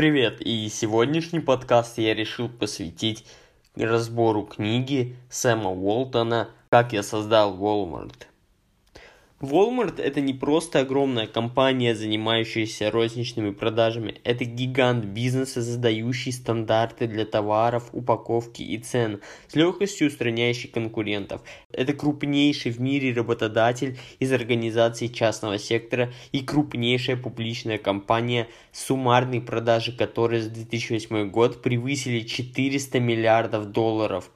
Привет, и сегодняшний подкаст я решил посвятить разбору книги Сэма Уолтона «Как я создал Walmart». Walmart это не просто огромная компания, занимающаяся розничными продажами, это гигант бизнеса, задающий стандарты для товаров, упаковки и цен, с легкостью устраняющий конкурентов. Это крупнейший в мире работодатель из организаций частного сектора и крупнейшая публичная компания, суммарные продажи которой за 2008 год превысили 400 миллиардов долларов.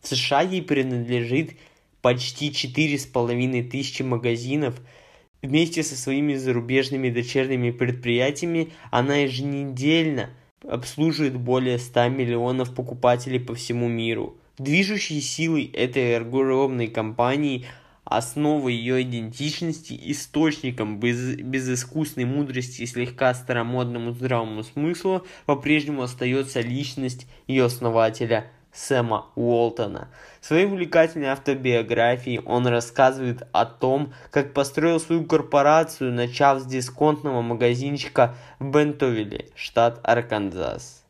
В США ей принадлежит почти четыре с половиной тысячи магазинов. Вместе со своими зарубежными дочерними предприятиями она еженедельно обслуживает более 100 миллионов покупателей по всему миру. Движущей силой этой огромной компании, основой ее идентичности, источником без, безыскусной мудрости и слегка старомодному здравому смыслу по-прежнему остается личность ее основателя – Сэма Уолтона. В своей увлекательной автобиографии он рассказывает о том, как построил свою корпорацию, начав с дисконтного магазинчика в Бентовилле, штат Арканзас.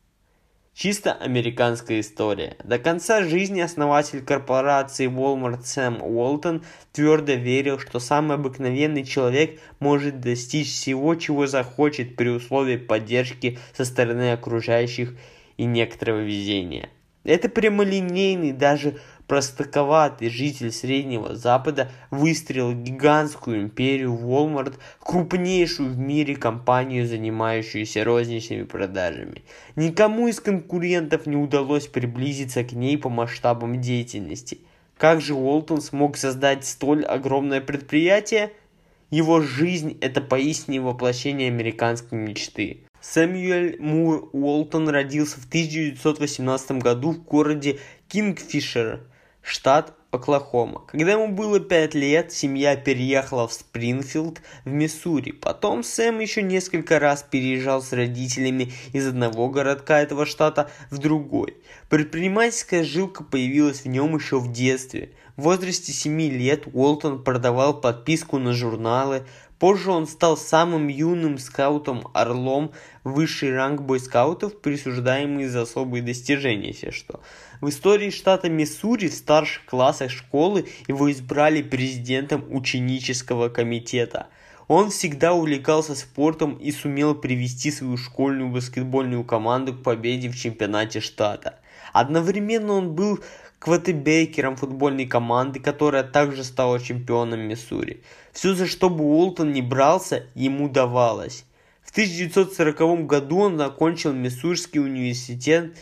Чисто американская история. До конца жизни основатель корпорации Walmart Сэм Уолтон твердо верил, что самый обыкновенный человек может достичь всего, чего захочет при условии поддержки со стороны окружающих и некоторого везения – это прямолинейный, даже простаковатый житель Среднего Запада выстроил гигантскую империю Walmart, крупнейшую в мире компанию, занимающуюся розничными продажами. Никому из конкурентов не удалось приблизиться к ней по масштабам деятельности. Как же Уолтон смог создать столь огромное предприятие? Его жизнь – это поистине воплощение американской мечты. Сэмюэль Мур Уолтон родился в 1918 году в городе Кингфишер, штат Оклахома. Когда ему было 5 лет, семья переехала в Спрингфилд в Миссури. Потом Сэм еще несколько раз переезжал с родителями из одного городка этого штата в другой. Предпринимательская жилка появилась в нем еще в детстве. В возрасте 7 лет Уолтон продавал подписку на журналы, Позже он стал самым юным скаутом-орлом, высший ранг бойскаутов, присуждаемый за особые достижения, если что. В истории штата Миссури в старших классах школы его избрали президентом ученического комитета. Он всегда увлекался спортом и сумел привести свою школьную баскетбольную команду к победе в чемпионате штата. Одновременно он был квотербекером футбольной команды, которая также стала чемпионом Миссури. Все, за что бы Уолтон не брался, ему давалось. В 1940 году он закончил Миссурский университет,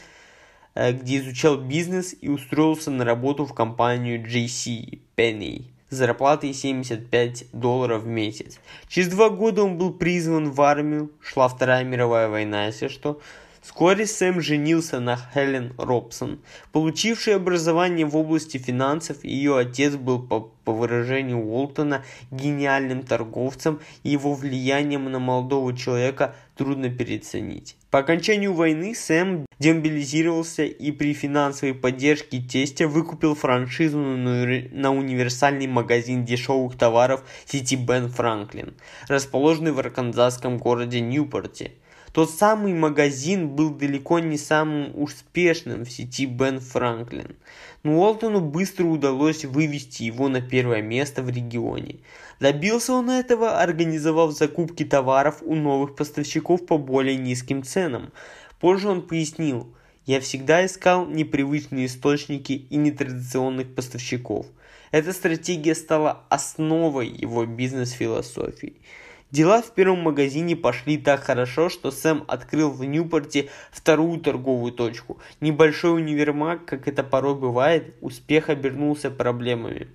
э, где изучал бизнес и устроился на работу в компанию JC Penney с зарплатой 75 долларов в месяц. Через два года он был призван в армию, шла Вторая мировая война, если что, Вскоре Сэм женился на Хелен Робсон, получившей образование в области финансов. Ее отец был, по, по выражению Уолтона, гениальным торговцем, и его влиянием на молодого человека трудно переоценить. По окончанию войны Сэм демобилизировался и при финансовой поддержке тестя выкупил франшизу на универсальный магазин дешевых товаров сети Бен Франклин, расположенный в арканзасском городе Ньюпорте. Тот самый магазин был далеко не самым успешным в сети Бен Франклин, но Уолтону быстро удалось вывести его на первое место в регионе. Добился он этого, организовав закупки товаров у новых поставщиков по более низким ценам. Позже он пояснил, я всегда искал непривычные источники и нетрадиционных поставщиков. Эта стратегия стала основой его бизнес-философии. Дела в первом магазине пошли так хорошо, что Сэм открыл в Ньюпорте вторую торговую точку. Небольшой универмаг, как это порой бывает, успех обернулся проблемами.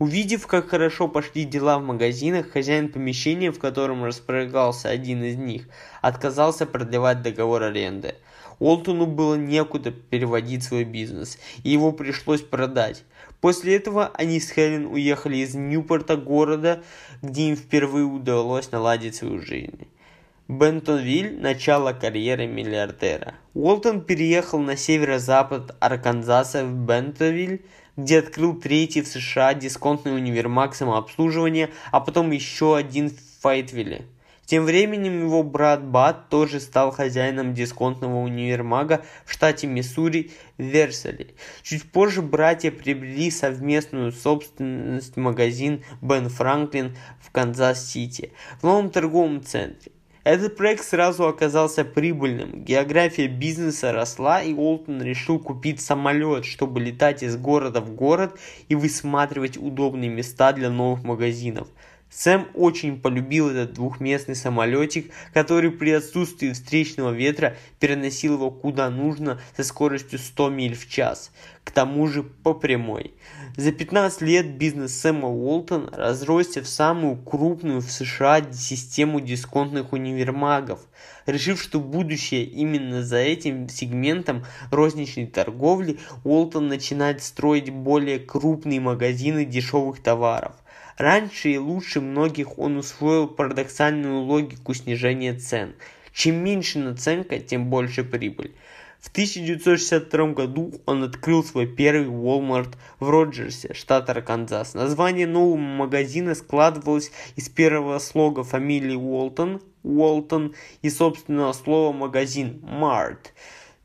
Увидев, как хорошо пошли дела в магазинах, хозяин помещения, в котором располагался один из них, отказался продлевать договор аренды. Уолтону было некуда переводить свой бизнес, и его пришлось продать. После этого они с Хелен уехали из Ньюпорта города, где им впервые удалось наладить свою жизнь. Бентонвиль – начало карьеры миллиардера. Уолтон переехал на северо-запад Арканзаса в Бентонвиль, где открыл третий в США дисконтный универмаг самообслуживания, а потом еще один в Файтвилле – Тем временем его брат Бат тоже стал хозяином дисконтного универмага в штате Миссури Версали. Чуть позже братья приобрели совместную собственность магазин Ben Franklin в Канзас-Сити, в новом торговом центре. Этот проект сразу оказался прибыльным, география бизнеса росла, и Уолтон решил купить самолет, чтобы летать из города в город и высматривать удобные места для новых магазинов. Сэм очень полюбил этот двухместный самолетик, который при отсутствии встречного ветра переносил его куда нужно со скоростью 100 миль в час, к тому же по прямой. За 15 лет бизнес Сэма Уолтон разросся в самую крупную в США систему дисконтных универмагов. Решив, что будущее именно за этим сегментом розничной торговли, Уолтон начинает строить более крупные магазины дешевых товаров. Раньше и лучше многих он усвоил парадоксальную логику снижения цен. Чем меньше наценка, тем больше прибыль. В 1962 году он открыл свой первый Walmart в Роджерсе, штат Арканзас. Название нового магазина складывалось из первого слога фамилии Уолтон, Уолтон и собственного слова магазин Mart.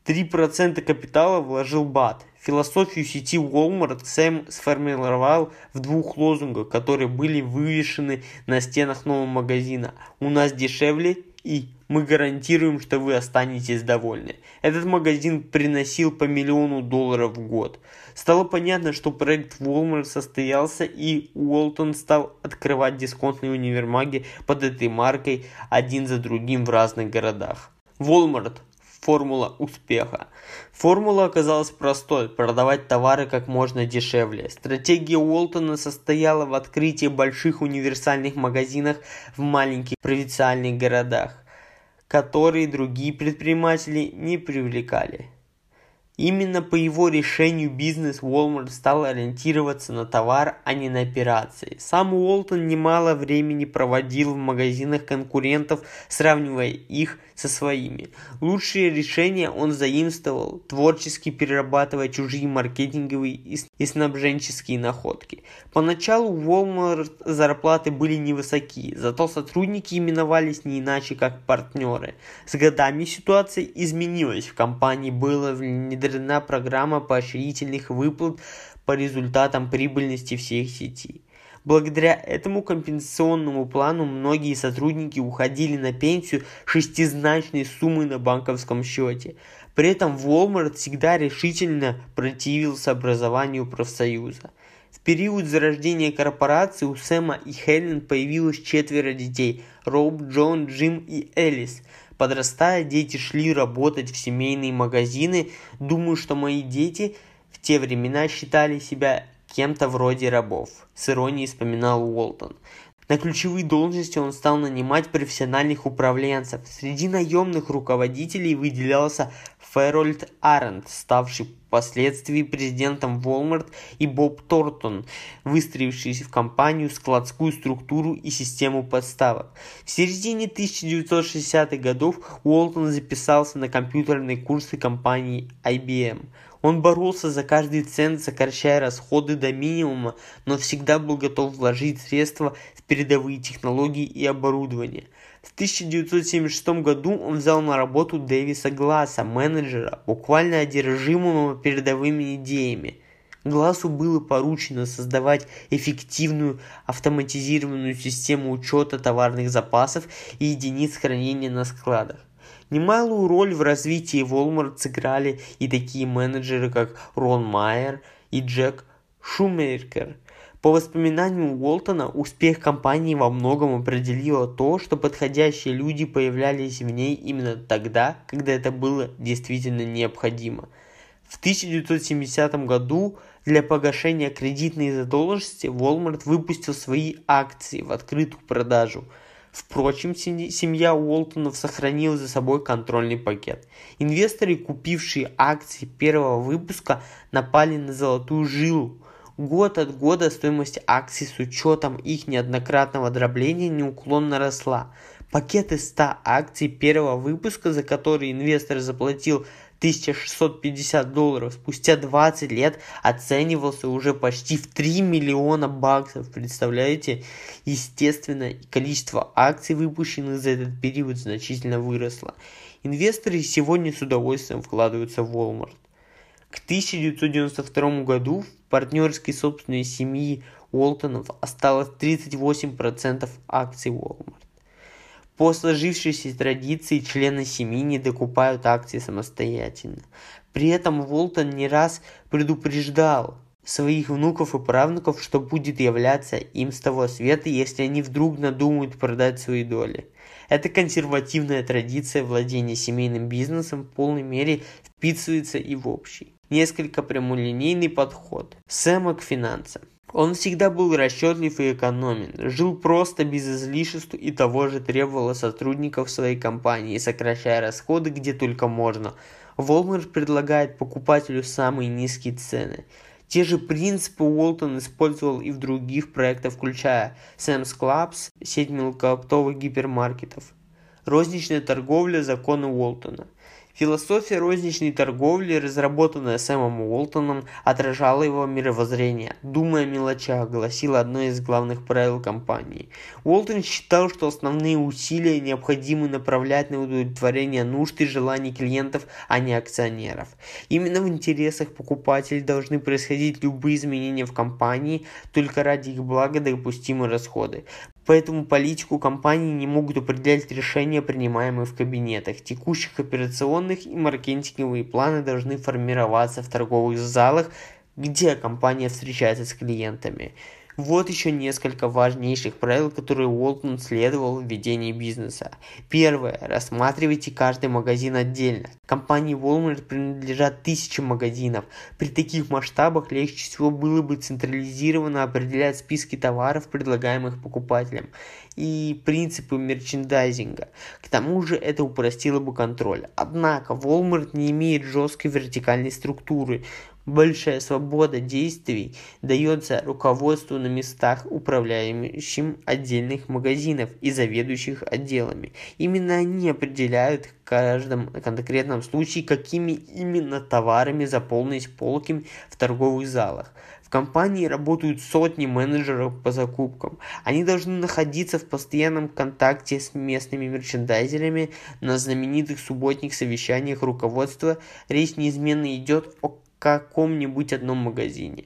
3% капитала вложил Бат. Философию сети Walmart Сэм сформировал в двух лозунгах, которые были вывешены на стенах нового магазина. «У нас дешевле» и «Мы гарантируем, что вы останетесь довольны». Этот магазин приносил по миллиону долларов в год. Стало понятно, что проект Walmart состоялся и Уолтон стал открывать дисконтные универмаги под этой маркой один за другим в разных городах. Walmart формула успеха. Формула оказалась простой – продавать товары как можно дешевле. Стратегия Уолтона состояла в открытии больших универсальных магазинов в маленьких провинциальных городах, которые другие предприниматели не привлекали. Именно по его решению бизнес Walmart стал ориентироваться на товар, а не на операции. Сам Уолтон немало времени проводил в магазинах конкурентов, сравнивая их со своими. Лучшие решения он заимствовал, творчески перерабатывая чужие маркетинговые и снабженческие находки. Поначалу в Walmart зарплаты были невысокие, зато сотрудники именовались не иначе как партнеры. С годами ситуация изменилась, в компании было внедрена программа поощрительных выплат по результатам прибыльности всех сетей. Благодаря этому компенсационному плану многие сотрудники уходили на пенсию шестизначной суммы на банковском счете. При этом Walmart всегда решительно противился образованию профсоюза. В период зарождения корпорации у Сэма и Хелен появилось четверо детей – Роб, Джон, Джим и Элис. Подрастая, дети шли работать в семейные магазины. Думаю, что мои дети в те времена считали себя кем-то вроде рабов, с иронией вспоминал Уолтон. На ключевые должности он стал нанимать профессиональных управленцев. Среди наемных руководителей выделялся Ферольд Арендт, ставший впоследствии президентом Walmart, и Боб Тортон, выстроивший в компанию складскую структуру и систему подставок. В середине 1960-х годов Уолтон записался на компьютерные курсы компании IBM – он боролся за каждый цент, сокращая расходы до минимума, но всегда был готов вложить средства в передовые технологии и оборудование. В 1976 году он взял на работу Дэвиса Гласса, менеджера, буквально одержимого передовыми идеями. Глассу было поручено создавать эффективную автоматизированную систему учета товарных запасов и единиц хранения на складах. Немалую роль в развитии Walmart сыграли и такие менеджеры, как Рон Майер и Джек Шумейкер. По воспоминаниям Уолтона, успех компании во многом определило то, что подходящие люди появлялись в ней именно тогда, когда это было действительно необходимо. В 1970 году для погашения кредитной задолженности Walmart выпустил свои акции в открытую продажу – Впрочем, семья Уолтонов сохранила за собой контрольный пакет. Инвесторы, купившие акции первого выпуска, напали на золотую жилу. Год от года стоимость акций с учетом их неоднократного дробления неуклонно росла. Пакеты 100 акций первого выпуска, за которые инвестор заплатил 1650 долларов спустя 20 лет оценивался уже почти в 3 миллиона баксов. Представляете? Естественно, количество акций, выпущенных за этот период, значительно выросло. Инвесторы сегодня с удовольствием вкладываются в Walmart. К 1992 году в партнерской собственной семьи Уолтонов осталось 38% акций Walmart. По сложившейся традиции члены семьи не докупают акции самостоятельно. При этом Волтон не раз предупреждал своих внуков и правнуков, что будет являться им с того света, если они вдруг надумают продать свои доли. Эта консервативная традиция владения семейным бизнесом в полной мере вписывается и в общий, несколько прямолинейный подход Сэма к финансам. Он всегда был расчетлив и экономен, жил просто без излишеств и того же требовал сотрудников своей компании, сокращая расходы где только можно. Walmart предлагает покупателю самые низкие цены. Те же принципы Уолтон использовал и в других проектах, включая Sam's Clubs, сеть мелкооптовых гипермаркетов. Розничная торговля законы Уолтона – Философия розничной торговли, разработанная Сэмом Уолтоном, отражала его мировоззрение. «Думая о мелочах», гласило одно из главных правил компании. Уолтон считал, что основные усилия необходимо направлять на удовлетворение нужд и желаний клиентов, а не акционеров. Именно в интересах покупателей должны происходить любые изменения в компании, только ради их блага допустимы расходы. Поэтому политику компании не могут определять решения, принимаемые в кабинетах. Текущих операционных и маркетинговые планы должны формироваться в торговых залах, где компания встречается с клиентами. Вот еще несколько важнейших правил, которые Уолтон следовал в ведении бизнеса. Первое. Рассматривайте каждый магазин отдельно. Компании Walmart принадлежат тысячи магазинов. При таких масштабах легче всего было бы централизированно определять списки товаров, предлагаемых покупателям, и принципы мерчендайзинга. К тому же это упростило бы контроль. Однако Walmart не имеет жесткой вертикальной структуры. Большая свобода действий дается руководству на местах, управляющим отдельных магазинов и заведующих отделами. Именно они определяют в каждом конкретном случае, какими именно товарами заполнить полки в торговых залах. В компании работают сотни менеджеров по закупкам. Они должны находиться в постоянном контакте с местными мерчендайзерами на знаменитых субботних совещаниях руководства. Речь неизменно идет о каком-нибудь одном магазине.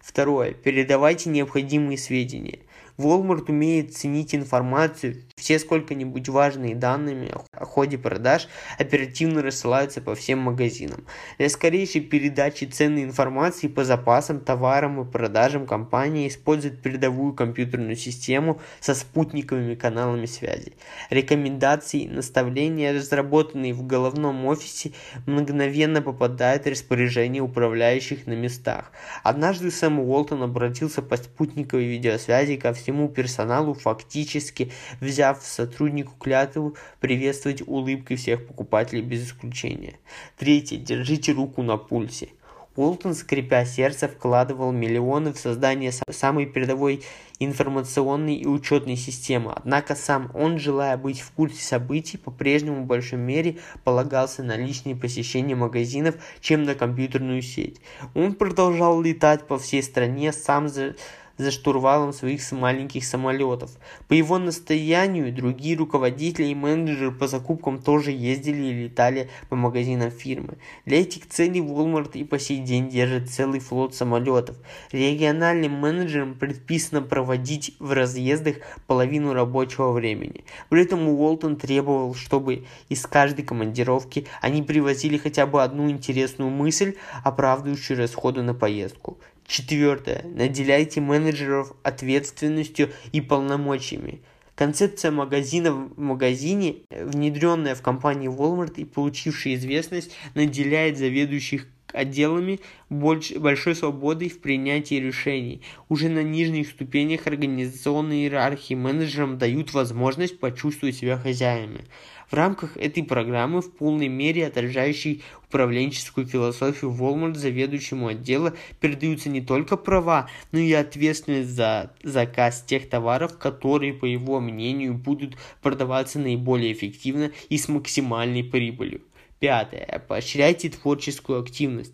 Второе. Передавайте необходимые сведения. Walmart умеет ценить информацию, все сколько-нибудь важные данные о ходе продаж оперативно рассылаются по всем магазинам. Для скорейшей передачи ценной информации по запасам, товарам и продажам компания использует передовую компьютерную систему со спутниковыми каналами связи. Рекомендации и наставления, разработанные в головном офисе, мгновенно попадают в распоряжение управляющих на местах. Однажды Сэм Уолтон обратился по спутниковой видеосвязи ко всем всему персоналу, фактически взяв сотруднику клятву приветствовать улыбкой всех покупателей без исключения. Третье. Держите руку на пульсе. Уолтон, скрипя сердце, вкладывал миллионы в создание самой передовой информационной и учетной системы. Однако сам он, желая быть в курсе событий, по-прежнему в большой мере полагался на личные посещения магазинов, чем на компьютерную сеть. Он продолжал летать по всей стране, сам за за штурвалом своих маленьких самолетов. По его настоянию другие руководители и менеджеры по закупкам тоже ездили и летали по магазинам фирмы. Для этих целей Walmart и по сей день держит целый флот самолетов. Региональным менеджерам предписано проводить в разъездах половину рабочего времени. При этом Уолтон требовал, чтобы из каждой командировки они привозили хотя бы одну интересную мысль, оправдывающую расходы на поездку. Четвертое. Наделяйте менеджеров ответственностью и полномочиями. Концепция магазина в магазине, внедренная в компании Walmart и получившая известность, наделяет заведующих отделами больш, большой свободой в принятии решений. Уже на нижних ступенях организационной иерархии менеджерам дают возможность почувствовать себя хозяинами. В рамках этой программы, в полной мере отражающей управленческую философию Walmart, заведующему отдела передаются не только права, но и ответственность за заказ тех товаров, которые, по его мнению, будут продаваться наиболее эффективно и с максимальной прибылью. Пятое. Поощряйте творческую активность.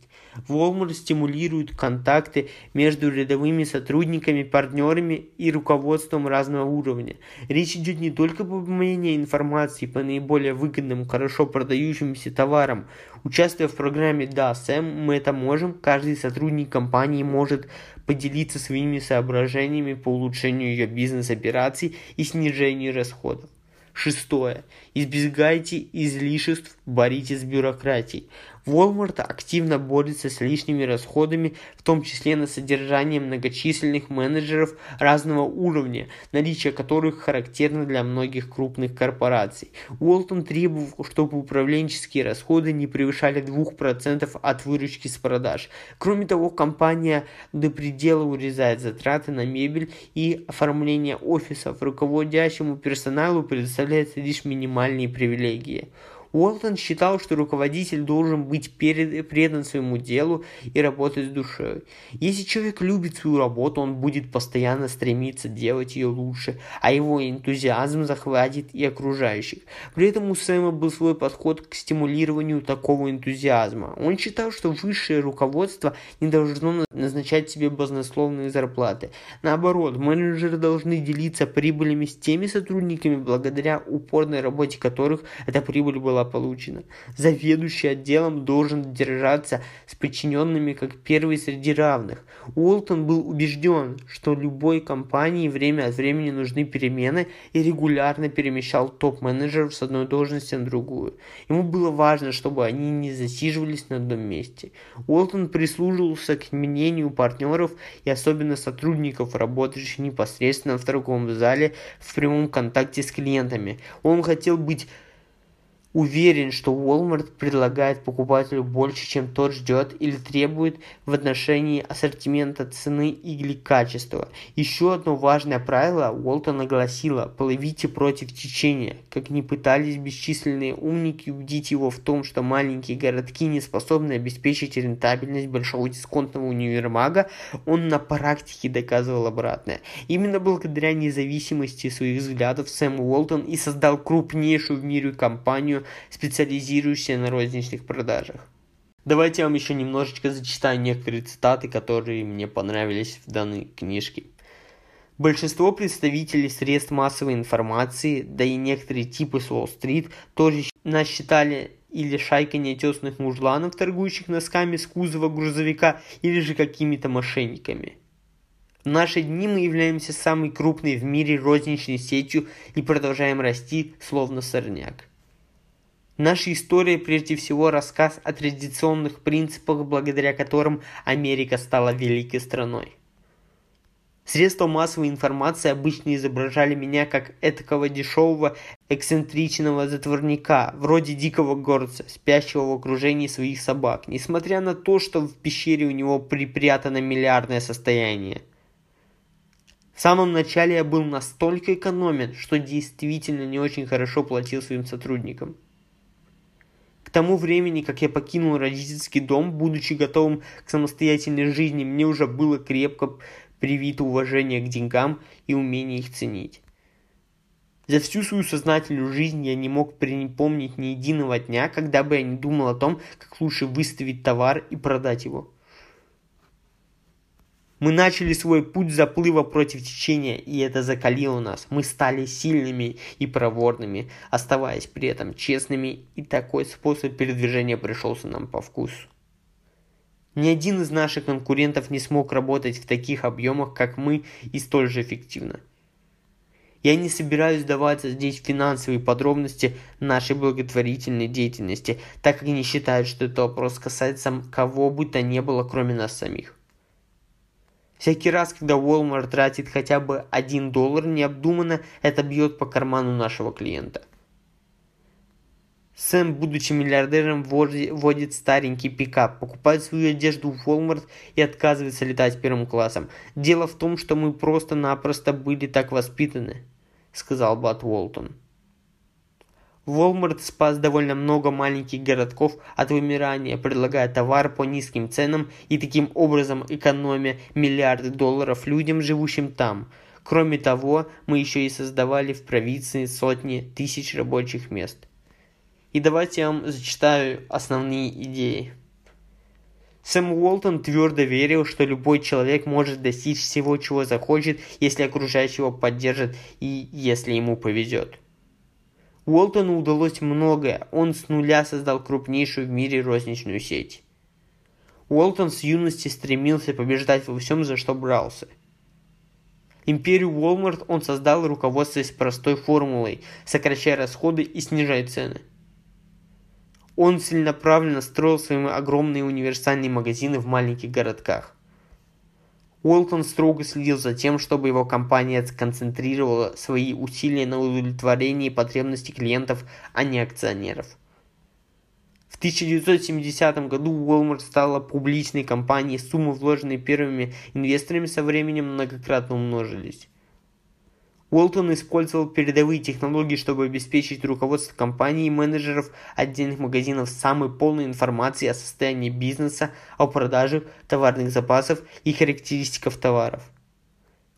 Walmart стимулирует контакты между рядовыми сотрудниками, партнерами и руководством разного уровня. Речь идет не только об обмене информации по наиболее выгодным, хорошо продающимся товарам. Участвуя в программе «Да, Сэм, мы это можем», каждый сотрудник компании может поделиться своими соображениями по улучшению ее бизнес-операций и снижению расходов. Шестое. Избегайте излишеств, боритесь с бюрократией. Walmart активно борется с лишними расходами, в том числе на содержание многочисленных менеджеров разного уровня, наличие которых характерно для многих крупных корпораций. Уолтон требовал, чтобы управленческие расходы не превышали 2% от выручки с продаж. Кроме того, компания до предела урезает затраты на мебель и оформление офисов. Руководящему персоналу предоставляются лишь минимальные привилегии. Уолтон считал, что руководитель должен быть перед, предан своему делу и работать с душой. Если человек любит свою работу, он будет постоянно стремиться делать ее лучше, а его энтузиазм захватит и окружающих. При этом у Сэма был свой подход к стимулированию такого энтузиазма. Он считал, что высшее руководство не должно назначать себе баснословные зарплаты. Наоборот, менеджеры должны делиться прибылями с теми сотрудниками, благодаря упорной работе которых эта прибыль была была получена. Заведующий отделом должен держаться с подчиненными как первый среди равных. Уолтон был убежден, что любой компании время от времени нужны перемены и регулярно перемещал топ-менеджеров с одной должности на другую. Ему было важно, чтобы они не засиживались на одном месте. Уолтон прислуживался к мнению партнеров и особенно сотрудников, работающих непосредственно в торговом зале в прямом контакте с клиентами. Он хотел быть Уверен, что Walmart предлагает покупателю больше, чем тот ждет или требует в отношении ассортимента цены или качества. Еще одно важное правило Уолтон огласила – плывите против течения. Как ни пытались бесчисленные умники убедить его в том, что маленькие городки не способны обеспечить рентабельность большого дисконтного универмага, он на практике доказывал обратное. Именно благодаря независимости своих взглядов Сэм Уолтон и создал крупнейшую в мире компанию специализирующаяся на розничных продажах. Давайте я вам еще немножечко зачитаю некоторые цитаты, которые мне понравились в данной книжке. Большинство представителей средств массовой информации, да и некоторые типы с Уолл-стрит, тоже нас считали или шайкой неотесных мужланов, торгующих носками с кузова грузовика, или же какими-то мошенниками. В наши дни мы являемся самой крупной в мире розничной сетью и продолжаем расти, словно сорняк. Наша история прежде всего рассказ о традиционных принципах, благодаря которым Америка стала великой страной. Средства массовой информации обычно изображали меня как этакого дешевого, эксцентричного затворника, вроде дикого горца, спящего в окружении своих собак, несмотря на то, что в пещере у него припрятано миллиардное состояние. В самом начале я был настолько экономен, что действительно не очень хорошо платил своим сотрудникам тому времени, как я покинул родительский дом, будучи готовым к самостоятельной жизни, мне уже было крепко привито уважение к деньгам и умение их ценить. За всю свою сознательную жизнь я не мог припомнить ни единого дня, когда бы я не думал о том, как лучше выставить товар и продать его. Мы начали свой путь заплыва против течения, и это закалило нас. Мы стали сильными и проворными, оставаясь при этом честными, и такой способ передвижения пришелся нам по вкусу. Ни один из наших конкурентов не смог работать в таких объемах, как мы, и столь же эффективно. Я не собираюсь даваться здесь финансовые подробности нашей благотворительной деятельности, так как не считаю, что это вопрос касается кого бы то ни было, кроме нас самих. Всякий раз, когда Walmart тратит хотя бы 1 доллар необдуманно, это бьет по карману нашего клиента. Сэм, будучи миллиардером, водит старенький пикап, покупает свою одежду в Walmart и отказывается летать первым классом. Дело в том, что мы просто-напросто были так воспитаны, сказал Бат Уолтон. Walmart спас довольно много маленьких городков от вымирания, предлагая товар по низким ценам и таким образом экономя миллиарды долларов людям, живущим там. Кроме того, мы еще и создавали в провинции сотни тысяч рабочих мест. И давайте я вам зачитаю основные идеи. Сэм Уолтон твердо верил, что любой человек может достичь всего, чего захочет, если окружающие его поддержат и если ему повезет. Уолтону удалось многое, он с нуля создал крупнейшую в мире розничную сеть. Уолтон с юности стремился побеждать во всем, за что брался. Империю Walmart он создал, руководствуясь простой формулой, сокращая расходы и снижая цены – он целенаправленно строил свои огромные универсальные магазины в маленьких городках. Уолтон строго следил за тем, чтобы его компания сконцентрировала свои усилия на удовлетворении потребностей клиентов, а не акционеров. В 1970 году Walmart стала публичной компанией, суммы, вложенные первыми инвесторами, со временем многократно умножились. Уолтон использовал передовые технологии, чтобы обеспечить руководство компании и менеджеров отдельных магазинов самой полной информацией о состоянии бизнеса, о продаже товарных запасов и характеристиках товаров.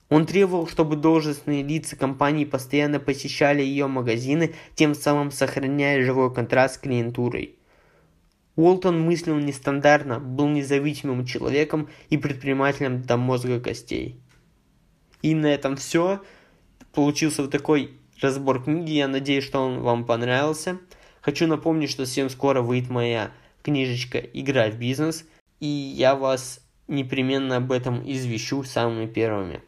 Он требовал, чтобы должностные лица компании постоянно посещали ее магазины, тем самым сохраняя живой контраст с клиентурой. Уолтон мыслил нестандартно, был независимым человеком и предпринимателем до мозга костей. И на этом все получился вот такой разбор книги. Я надеюсь, что он вам понравился. Хочу напомнить, что совсем скоро выйдет моя книжечка «Игра в бизнес», и я вас непременно об этом извещу самыми первыми.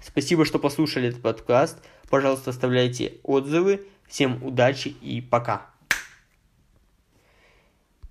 Спасибо, что послушали этот подкаст. Пожалуйста, оставляйте отзывы. Всем удачи и пока.